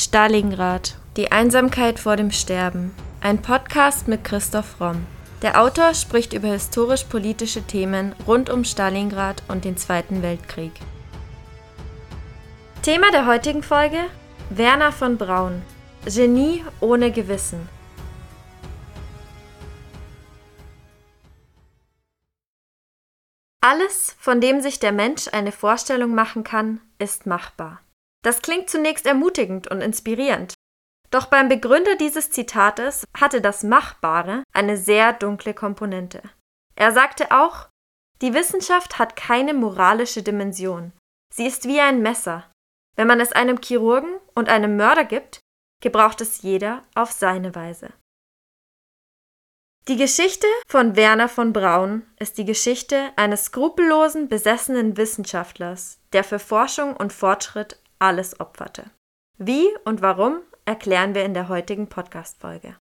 Stalingrad. Die Einsamkeit vor dem Sterben. Ein Podcast mit Christoph Romm. Der Autor spricht über historisch-politische Themen rund um Stalingrad und den Zweiten Weltkrieg. Thema der heutigen Folge: Werner von Braun. Genie ohne Gewissen. Alles, von dem sich der Mensch eine Vorstellung machen kann, ist machbar. Das klingt zunächst ermutigend und inspirierend. Doch beim Begründer dieses Zitates hatte das Machbare eine sehr dunkle Komponente. Er sagte auch, die Wissenschaft hat keine moralische Dimension. Sie ist wie ein Messer. Wenn man es einem Chirurgen und einem Mörder gibt, gebraucht es jeder auf seine Weise. Die Geschichte von Werner von Braun ist die Geschichte eines skrupellosen, besessenen Wissenschaftlers, der für Forschung und Fortschritt alles opferte. Wie und warum erklären wir in der heutigen Podcast-Folge.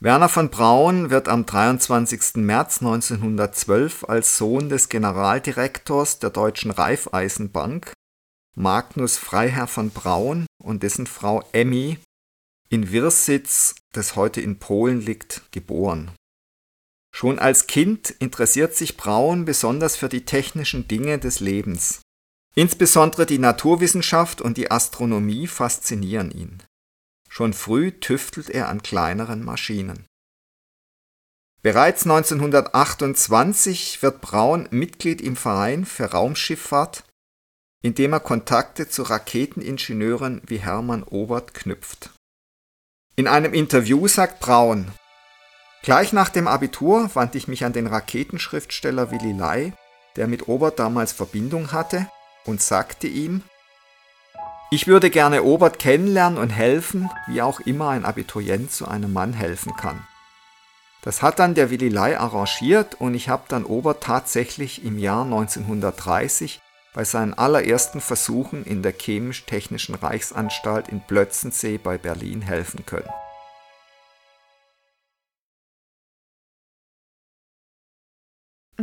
Werner von Braun wird am 23. März 1912 als Sohn des Generaldirektors der Deutschen Raiffeisenbank, Magnus Freiherr von Braun und dessen Frau Emmy in Wirsitz, das heute in Polen liegt, geboren. Schon als Kind interessiert sich Braun besonders für die technischen Dinge des Lebens. Insbesondere die Naturwissenschaft und die Astronomie faszinieren ihn. Schon früh tüftelt er an kleineren Maschinen. Bereits 1928 wird Braun Mitglied im Verein für Raumschifffahrt, in dem er Kontakte zu Raketeningenieuren wie Hermann Obert knüpft. In einem Interview sagt Braun, Gleich nach dem Abitur wandte ich mich an den Raketenschriftsteller Willy Lai, der mit Obert damals Verbindung hatte, und sagte ihm, ich würde gerne Obert kennenlernen und helfen, wie auch immer ein Abiturient zu einem Mann helfen kann. Das hat dann der Willy Lai arrangiert und ich habe dann Obert tatsächlich im Jahr 1930 bei seinen allerersten Versuchen in der Chemisch-Technischen Reichsanstalt in Plötzensee bei Berlin helfen können.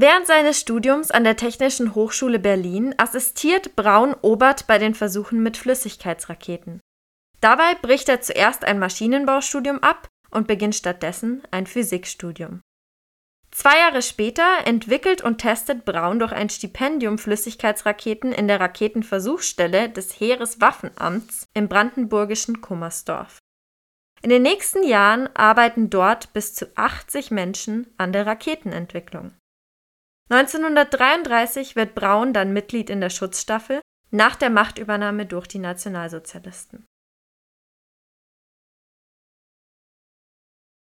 Während seines Studiums an der Technischen Hochschule Berlin assistiert Braun Obert bei den Versuchen mit Flüssigkeitsraketen. Dabei bricht er zuerst ein Maschinenbaustudium ab und beginnt stattdessen ein Physikstudium. Zwei Jahre später entwickelt und testet Braun durch ein Stipendium Flüssigkeitsraketen in der Raketenversuchsstelle des Heereswaffenamts im brandenburgischen Kummersdorf. In den nächsten Jahren arbeiten dort bis zu 80 Menschen an der Raketenentwicklung. 1933 wird Braun dann Mitglied in der Schutzstaffel nach der Machtübernahme durch die Nationalsozialisten.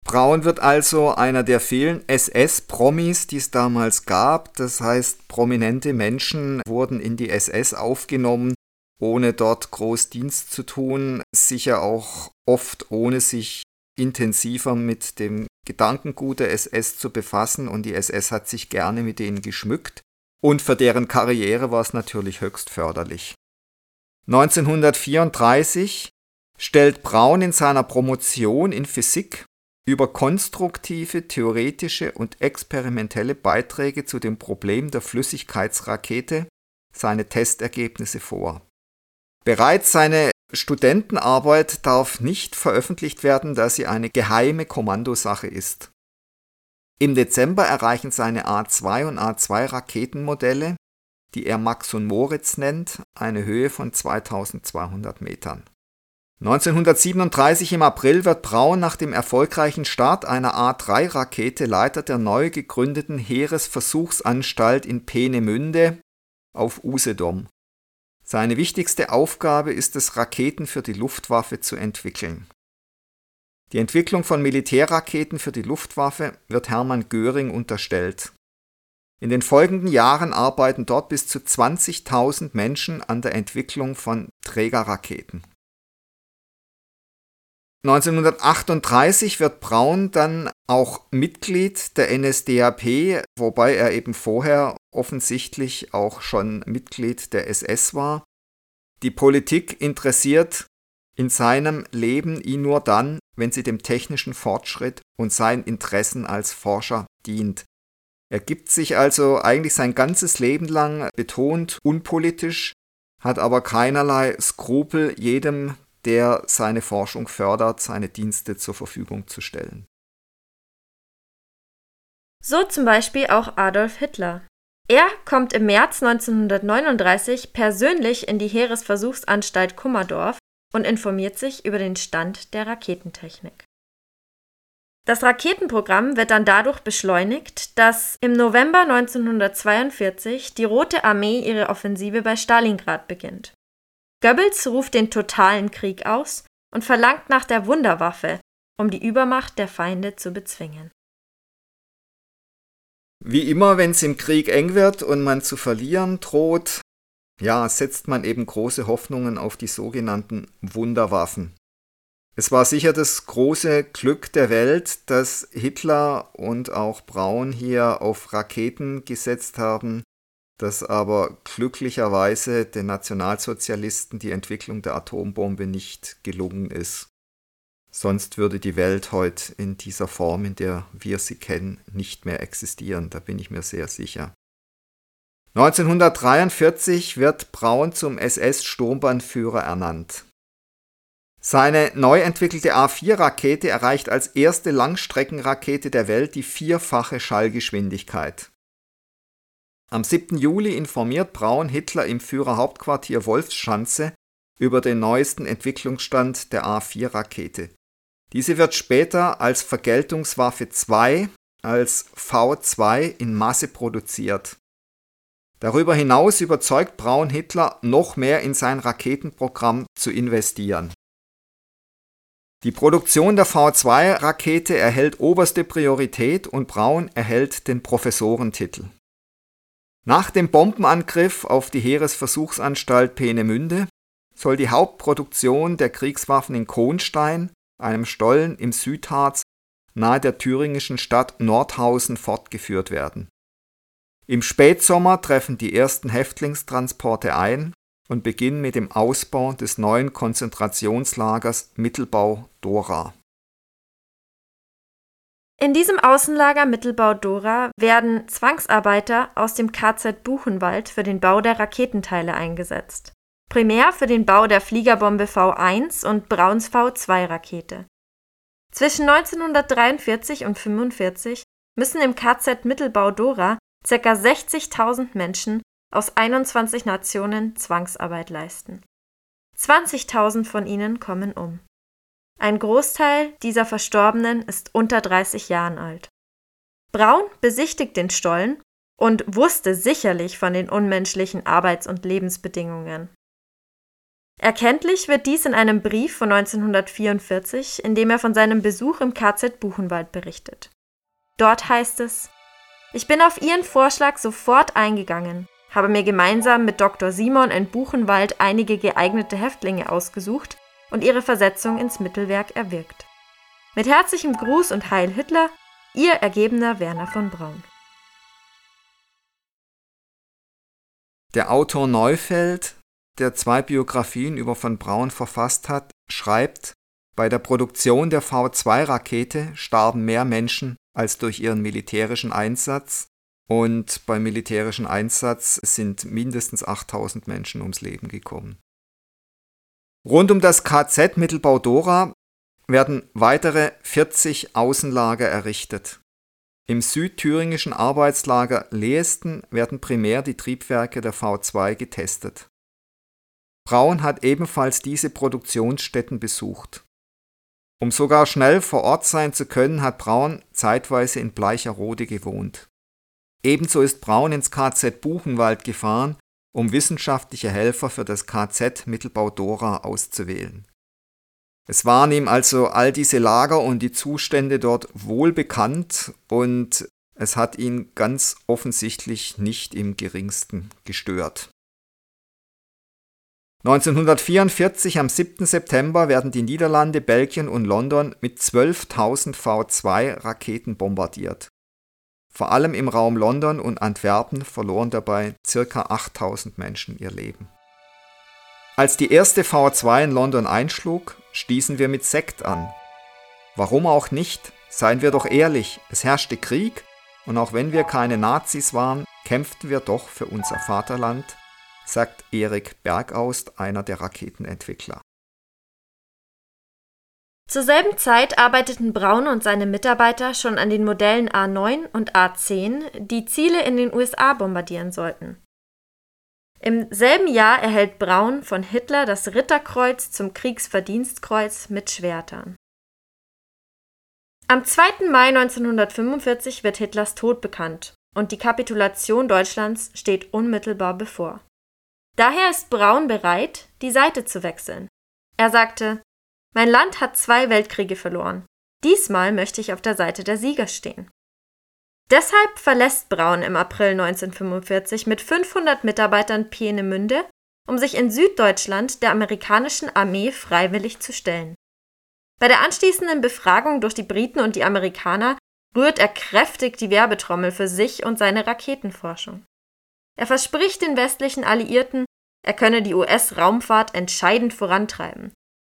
Braun wird also einer der vielen SS-Promis, die es damals gab. Das heißt, prominente Menschen wurden in die SS aufgenommen, ohne dort groß Dienst zu tun, sicher auch oft ohne sich intensiver mit dem Gedankengut der SS zu befassen und die SS hat sich gerne mit denen geschmückt und für deren Karriere war es natürlich höchst förderlich. 1934 stellt Braun in seiner Promotion in Physik über konstruktive, theoretische und experimentelle Beiträge zu dem Problem der Flüssigkeitsrakete seine Testergebnisse vor. Bereits seine Studentenarbeit darf nicht veröffentlicht werden, da sie eine geheime Kommandosache ist. Im Dezember erreichen seine A2 und A2 Raketenmodelle, die er Max und Moritz nennt, eine Höhe von 2200 Metern. 1937 im April wird Braun nach dem erfolgreichen Start einer A3-Rakete Leiter der neu gegründeten Heeresversuchsanstalt in Peenemünde auf Usedom. Seine wichtigste Aufgabe ist es, Raketen für die Luftwaffe zu entwickeln. Die Entwicklung von Militärraketen für die Luftwaffe wird Hermann Göring unterstellt. In den folgenden Jahren arbeiten dort bis zu 20.000 Menschen an der Entwicklung von Trägerraketen. 1938 wird Braun dann auch Mitglied der NSDAP, wobei er eben vorher offensichtlich auch schon Mitglied der SS war. Die Politik interessiert in seinem Leben ihn nur dann, wenn sie dem technischen Fortschritt und seinen Interessen als Forscher dient. Er gibt sich also eigentlich sein ganzes Leben lang betont unpolitisch, hat aber keinerlei Skrupel, jedem, der seine Forschung fördert, seine Dienste zur Verfügung zu stellen. So zum Beispiel auch Adolf Hitler. Er kommt im März 1939 persönlich in die Heeresversuchsanstalt Kummerdorf und informiert sich über den Stand der Raketentechnik. Das Raketenprogramm wird dann dadurch beschleunigt, dass im November 1942 die Rote Armee ihre Offensive bei Stalingrad beginnt. Goebbels ruft den totalen Krieg aus und verlangt nach der Wunderwaffe, um die Übermacht der Feinde zu bezwingen. Wie immer, wenn es im Krieg eng wird und man zu verlieren droht, ja, setzt man eben große Hoffnungen auf die sogenannten Wunderwaffen. Es war sicher das große Glück der Welt, dass Hitler und auch Braun hier auf Raketen gesetzt haben, dass aber glücklicherweise den Nationalsozialisten die Entwicklung der Atombombe nicht gelungen ist. Sonst würde die Welt heute in dieser Form, in der wir sie kennen, nicht mehr existieren, da bin ich mir sehr sicher. 1943 wird Braun zum SS-Sturmbannführer ernannt. Seine neu entwickelte A4-Rakete erreicht als erste Langstreckenrakete der Welt die vierfache Schallgeschwindigkeit. Am 7. Juli informiert Braun Hitler im Führerhauptquartier Wolfschanze über den neuesten Entwicklungsstand der A4-Rakete. Diese wird später als Vergeltungswaffe 2 als V2 in Masse produziert. Darüber hinaus überzeugt Braun Hitler, noch mehr in sein Raketenprogramm zu investieren. Die Produktion der V2-Rakete erhält oberste Priorität und Braun erhält den Professorentitel. Nach dem Bombenangriff auf die Heeresversuchsanstalt Peenemünde soll die Hauptproduktion der Kriegswaffen in Kohnstein einem Stollen im Südharz nahe der thüringischen Stadt Nordhausen fortgeführt werden. Im Spätsommer treffen die ersten Häftlingstransporte ein und beginnen mit dem Ausbau des neuen Konzentrationslagers Mittelbau-Dora. In diesem Außenlager Mittelbau-Dora werden Zwangsarbeiter aus dem KZ Buchenwald für den Bau der Raketenteile eingesetzt primär für den Bau der Fliegerbombe V1 und Brauns V2-Rakete. Zwischen 1943 und 1945 müssen im KZ Mittelbau-Dora ca. 60.000 Menschen aus 21 Nationen Zwangsarbeit leisten. 20.000 von ihnen kommen um. Ein Großteil dieser Verstorbenen ist unter 30 Jahren alt. Braun besichtigt den Stollen und wusste sicherlich von den unmenschlichen Arbeits- und Lebensbedingungen. Erkenntlich wird dies in einem Brief von 1944, in dem er von seinem Besuch im KZ Buchenwald berichtet. Dort heißt es: Ich bin auf Ihren Vorschlag sofort eingegangen, habe mir gemeinsam mit Dr. Simon in Buchenwald einige geeignete Häftlinge ausgesucht und ihre Versetzung ins Mittelwerk erwirkt. Mit herzlichem Gruß und Heil Hitler, Ihr ergebener Werner von Braun. Der Autor Neufeld der zwei Biografien über von Braun verfasst hat, schreibt, bei der Produktion der V2-Rakete starben mehr Menschen als durch ihren militärischen Einsatz und beim militärischen Einsatz sind mindestens 8000 Menschen ums Leben gekommen. Rund um das KZ Mittelbau Dora werden weitere 40 Außenlager errichtet. Im südthüringischen Arbeitslager Lehesten werden primär die Triebwerke der V2 getestet. Braun hat ebenfalls diese Produktionsstätten besucht. Um sogar schnell vor Ort sein zu können, hat Braun zeitweise in Bleicherode gewohnt. Ebenso ist Braun ins KZ Buchenwald gefahren, um wissenschaftliche Helfer für das KZ Mittelbau Dora auszuwählen. Es waren ihm also all diese Lager und die Zustände dort wohl bekannt und es hat ihn ganz offensichtlich nicht im geringsten gestört. 1944 am 7. September werden die Niederlande, Belgien und London mit 12.000 V2-Raketen bombardiert. Vor allem im Raum London und Antwerpen verloren dabei ca. 8.000 Menschen ihr Leben. Als die erste V2 in London einschlug, stießen wir mit Sekt an. Warum auch nicht? Seien wir doch ehrlich, es herrschte Krieg und auch wenn wir keine Nazis waren, kämpften wir doch für unser Vaterland sagt Erik Bergaust, einer der Raketenentwickler. Zur selben Zeit arbeiteten Braun und seine Mitarbeiter schon an den Modellen A9 und A10, die Ziele in den USA bombardieren sollten. Im selben Jahr erhält Braun von Hitler das Ritterkreuz zum Kriegsverdienstkreuz mit Schwertern. Am 2. Mai 1945 wird Hitlers Tod bekannt und die Kapitulation Deutschlands steht unmittelbar bevor. Daher ist Braun bereit, die Seite zu wechseln. Er sagte, mein Land hat zwei Weltkriege verloren. Diesmal möchte ich auf der Seite der Sieger stehen. Deshalb verlässt Braun im April 1945 mit 500 Mitarbeitern Peenemünde, um sich in Süddeutschland der amerikanischen Armee freiwillig zu stellen. Bei der anschließenden Befragung durch die Briten und die Amerikaner rührt er kräftig die Werbetrommel für sich und seine Raketenforschung. Er verspricht den westlichen Alliierten, er könne die US-Raumfahrt entscheidend vorantreiben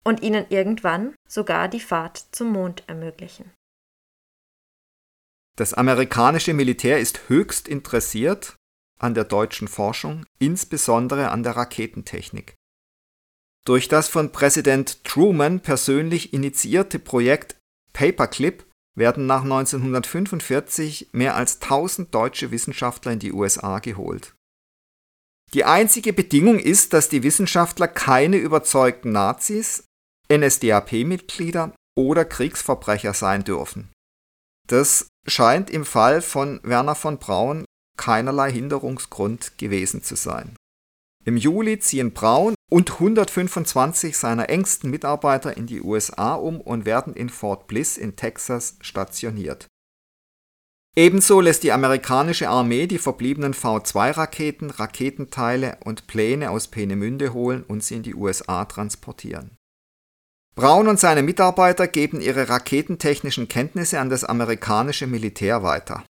und ihnen irgendwann sogar die Fahrt zum Mond ermöglichen. Das amerikanische Militär ist höchst interessiert an der deutschen Forschung, insbesondere an der Raketentechnik. Durch das von Präsident Truman persönlich initiierte Projekt Paperclip werden nach 1945 mehr als 1000 deutsche Wissenschaftler in die USA geholt. Die einzige Bedingung ist, dass die Wissenschaftler keine überzeugten Nazis, NSDAP-Mitglieder oder Kriegsverbrecher sein dürfen. Das scheint im Fall von Werner von Braun keinerlei Hinderungsgrund gewesen zu sein. Im Juli ziehen Braun und 125 seiner engsten Mitarbeiter in die USA um und werden in Fort Bliss in Texas stationiert. Ebenso lässt die amerikanische Armee die verbliebenen V2-Raketen, Raketenteile und Pläne aus Peenemünde holen und sie in die USA transportieren. Braun und seine Mitarbeiter geben ihre raketentechnischen Kenntnisse an das amerikanische Militär weiter.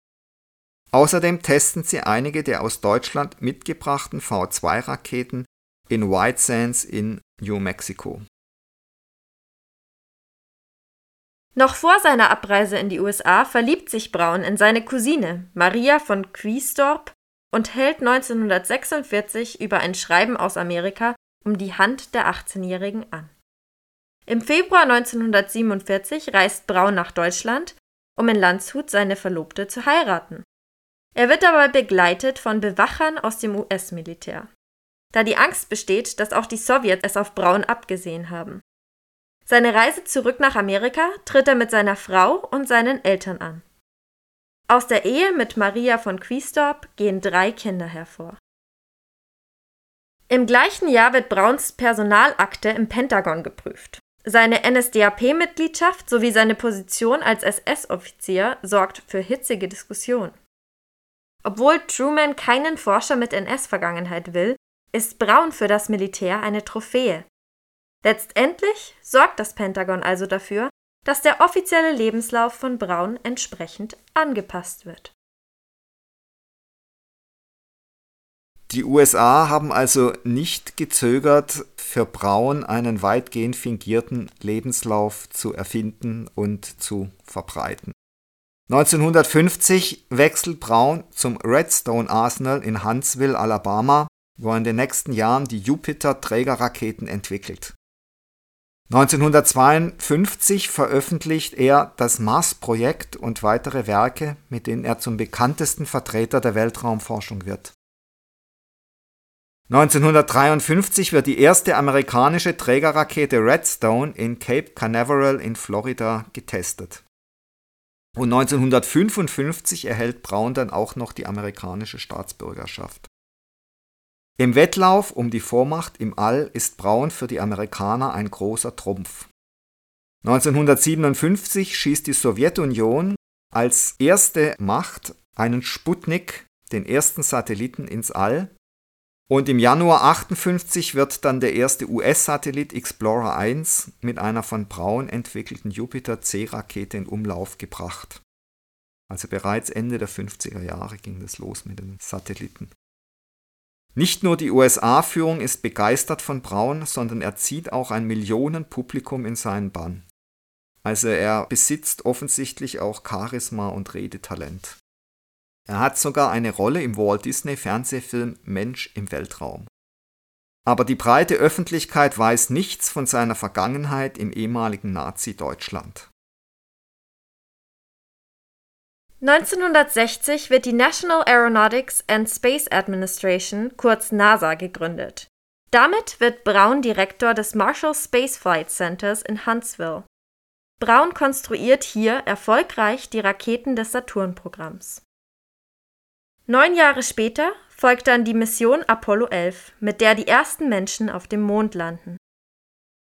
Außerdem testen sie einige der aus Deutschland mitgebrachten V2-Raketen in White Sands in New Mexico. Noch vor seiner Abreise in die USA verliebt sich Braun in seine Cousine Maria von Quistorp und hält 1946 über ein Schreiben aus Amerika um die Hand der 18-Jährigen an. Im Februar 1947 reist Braun nach Deutschland, um in Landshut seine Verlobte zu heiraten. Er wird dabei begleitet von Bewachern aus dem US-Militär, da die Angst besteht, dass auch die Sowjets es auf Braun abgesehen haben. Seine Reise zurück nach Amerika tritt er mit seiner Frau und seinen Eltern an. Aus der Ehe mit Maria von Quistorp gehen drei Kinder hervor. Im gleichen Jahr wird Brauns Personalakte im Pentagon geprüft. Seine NSDAP-Mitgliedschaft sowie seine Position als SS-Offizier sorgt für hitzige Diskussionen. Obwohl Truman keinen Forscher mit NS-Vergangenheit will, ist Braun für das Militär eine Trophäe. Letztendlich sorgt das Pentagon also dafür, dass der offizielle Lebenslauf von Braun entsprechend angepasst wird. Die USA haben also nicht gezögert, für Braun einen weitgehend fingierten Lebenslauf zu erfinden und zu verbreiten. 1950 wechselt Braun zum Redstone Arsenal in Huntsville, Alabama, wo er in den nächsten Jahren die Jupiter-Trägerraketen entwickelt. 1952 veröffentlicht er das Mars-Projekt und weitere Werke, mit denen er zum bekanntesten Vertreter der Weltraumforschung wird. 1953 wird die erste amerikanische Trägerrakete Redstone in Cape Canaveral in Florida getestet. Und 1955 erhält Braun dann auch noch die amerikanische Staatsbürgerschaft. Im Wettlauf um die Vormacht im All ist Braun für die Amerikaner ein großer Trumpf. 1957 schießt die Sowjetunion als erste Macht einen Sputnik, den ersten Satelliten, ins All und im Januar 58 wird dann der erste US-Satellit Explorer 1 mit einer von Braun entwickelten Jupiter-C-Rakete in Umlauf gebracht. Also bereits Ende der 50er Jahre ging das los mit den Satelliten. Nicht nur die USA-Führung ist begeistert von Braun, sondern er zieht auch ein Millionenpublikum in seinen Bann. Also er besitzt offensichtlich auch Charisma und Redetalent. Er hat sogar eine Rolle im Walt Disney Fernsehfilm Mensch im Weltraum. aber die breite Öffentlichkeit weiß nichts von seiner Vergangenheit im ehemaligen Nazi-Deutschland. 1960 wird die National Aeronautics and Space Administration, kurz NASA, gegründet. Damit wird Braun Direktor des Marshall Space Flight Centers in Huntsville. Braun konstruiert hier erfolgreich die Raketen des Saturn-Programms. Neun Jahre später folgt dann die Mission Apollo 11, mit der die ersten Menschen auf dem Mond landen.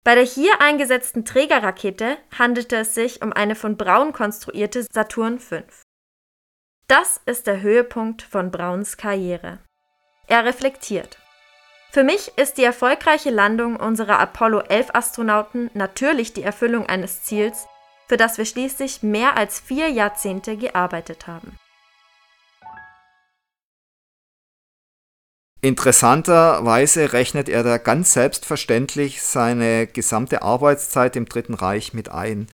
Bei der hier eingesetzten Trägerrakete handelte es sich um eine von Braun konstruierte Saturn V. Das ist der Höhepunkt von Brauns Karriere. Er reflektiert. Für mich ist die erfolgreiche Landung unserer Apollo 11 Astronauten natürlich die Erfüllung eines Ziels, für das wir schließlich mehr als vier Jahrzehnte gearbeitet haben. Interessanterweise rechnet er da ganz selbstverständlich seine gesamte Arbeitszeit im Dritten Reich mit ein.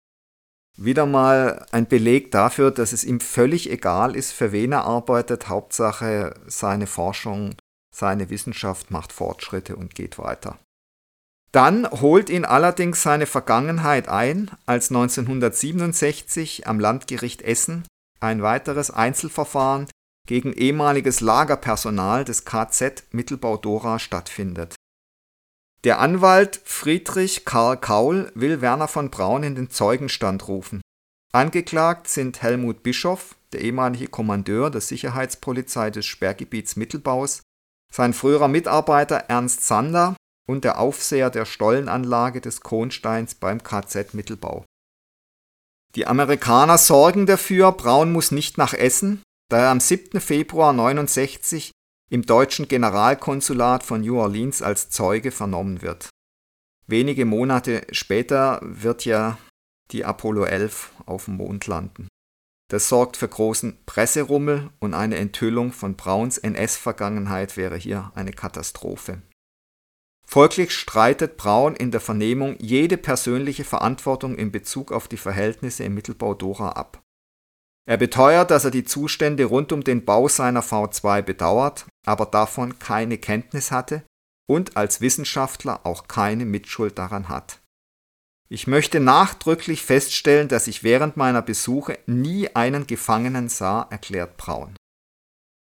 Wieder mal ein Beleg dafür, dass es ihm völlig egal ist, für wen er arbeitet. Hauptsache seine Forschung, seine Wissenschaft macht Fortschritte und geht weiter. Dann holt ihn allerdings seine Vergangenheit ein, als 1967 am Landgericht Essen ein weiteres Einzelverfahren gegen ehemaliges Lagerpersonal des KZ Mittelbau-Dora stattfindet. Der Anwalt Friedrich Karl Kaul will Werner von Braun in den Zeugenstand rufen. Angeklagt sind Helmut Bischoff, der ehemalige Kommandeur der Sicherheitspolizei des Sperrgebiets Mittelbaus, sein früherer Mitarbeiter Ernst Sander und der Aufseher der Stollenanlage des Kohnsteins beim KZ Mittelbau. Die Amerikaner sorgen dafür, Braun muss nicht nach Essen, da er am 7. Februar 1969 im deutschen Generalkonsulat von New Orleans als Zeuge vernommen wird. Wenige Monate später wird ja die Apollo 11 auf dem Mond landen. Das sorgt für großen Presserummel und eine Enthüllung von Brauns NS-Vergangenheit wäre hier eine Katastrophe. Folglich streitet Braun in der Vernehmung jede persönliche Verantwortung in Bezug auf die Verhältnisse im Mittelbau Dora ab. Er beteuert, dass er die Zustände rund um den Bau seiner V2 bedauert, aber davon keine Kenntnis hatte und als Wissenschaftler auch keine Mitschuld daran hat. Ich möchte nachdrücklich feststellen, dass ich während meiner Besuche nie einen Gefangenen sah, erklärt Braun.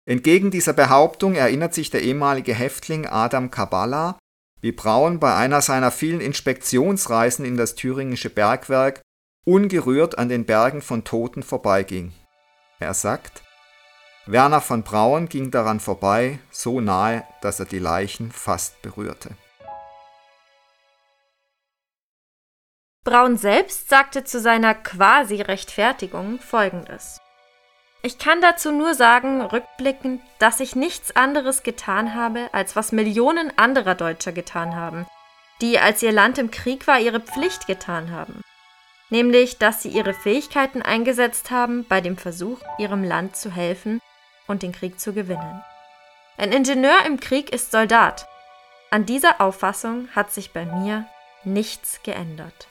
Entgegen dieser Behauptung erinnert sich der ehemalige Häftling Adam Kabala, wie Braun bei einer seiner vielen Inspektionsreisen in das thüringische Bergwerk ungerührt an den Bergen von Toten vorbeiging. Er sagt, Werner von Braun ging daran vorbei, so nahe, dass er die Leichen fast berührte. Braun selbst sagte zu seiner Quasi-Rechtfertigung folgendes. Ich kann dazu nur sagen, rückblickend, dass ich nichts anderes getan habe, als was Millionen anderer Deutscher getan haben, die, als ihr Land im Krieg war, ihre Pflicht getan haben nämlich dass sie ihre Fähigkeiten eingesetzt haben bei dem Versuch, ihrem Land zu helfen und den Krieg zu gewinnen. Ein Ingenieur im Krieg ist Soldat. An dieser Auffassung hat sich bei mir nichts geändert.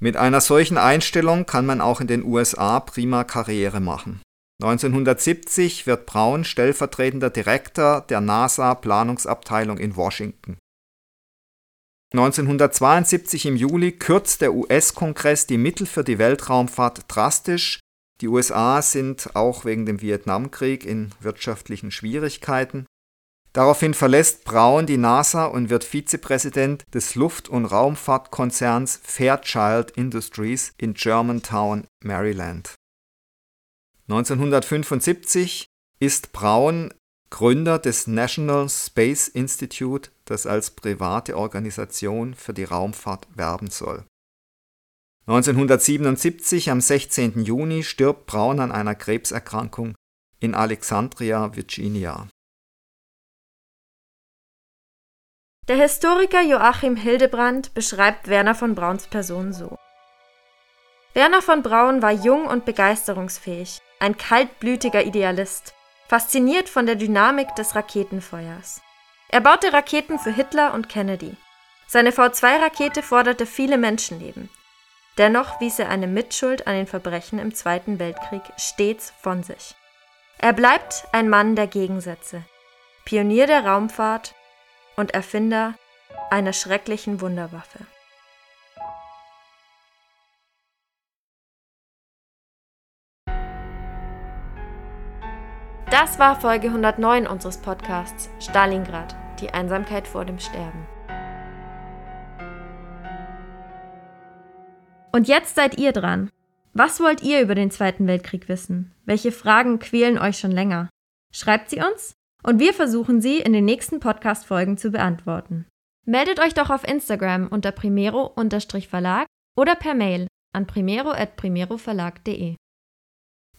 Mit einer solchen Einstellung kann man auch in den USA prima Karriere machen. 1970 wird Braun stellvertretender Direktor der NASA Planungsabteilung in Washington. 1972 im Juli kürzt der US-Kongress die Mittel für die Weltraumfahrt drastisch. Die USA sind auch wegen dem Vietnamkrieg in wirtschaftlichen Schwierigkeiten. Daraufhin verlässt Braun die NASA und wird Vizepräsident des Luft- und Raumfahrtkonzerns Fairchild Industries in Germantown, Maryland. 1975 ist Braun Gründer des National Space Institute, das als private Organisation für die Raumfahrt werben soll. 1977, am 16. Juni, stirbt Braun an einer Krebserkrankung in Alexandria, Virginia. Der Historiker Joachim Hildebrand beschreibt Werner von Brauns Person so. Werner von Braun war jung und begeisterungsfähig, ein kaltblütiger Idealist, fasziniert von der Dynamik des Raketenfeuers. Er baute Raketen für Hitler und Kennedy. Seine V2-Rakete forderte viele Menschenleben. Dennoch wies er eine Mitschuld an den Verbrechen im Zweiten Weltkrieg stets von sich. Er bleibt ein Mann der Gegensätze. Pionier der Raumfahrt und Erfinder einer schrecklichen Wunderwaffe. Das war Folge 109 unseres Podcasts Stalingrad, die Einsamkeit vor dem Sterben. Und jetzt seid ihr dran. Was wollt ihr über den Zweiten Weltkrieg wissen? Welche Fragen quälen euch schon länger? Schreibt sie uns und wir versuchen sie in den nächsten Podcast-Folgen zu beantworten. Meldet euch doch auf Instagram unter primero-verlag oder per Mail an primero.primeroverlag.de.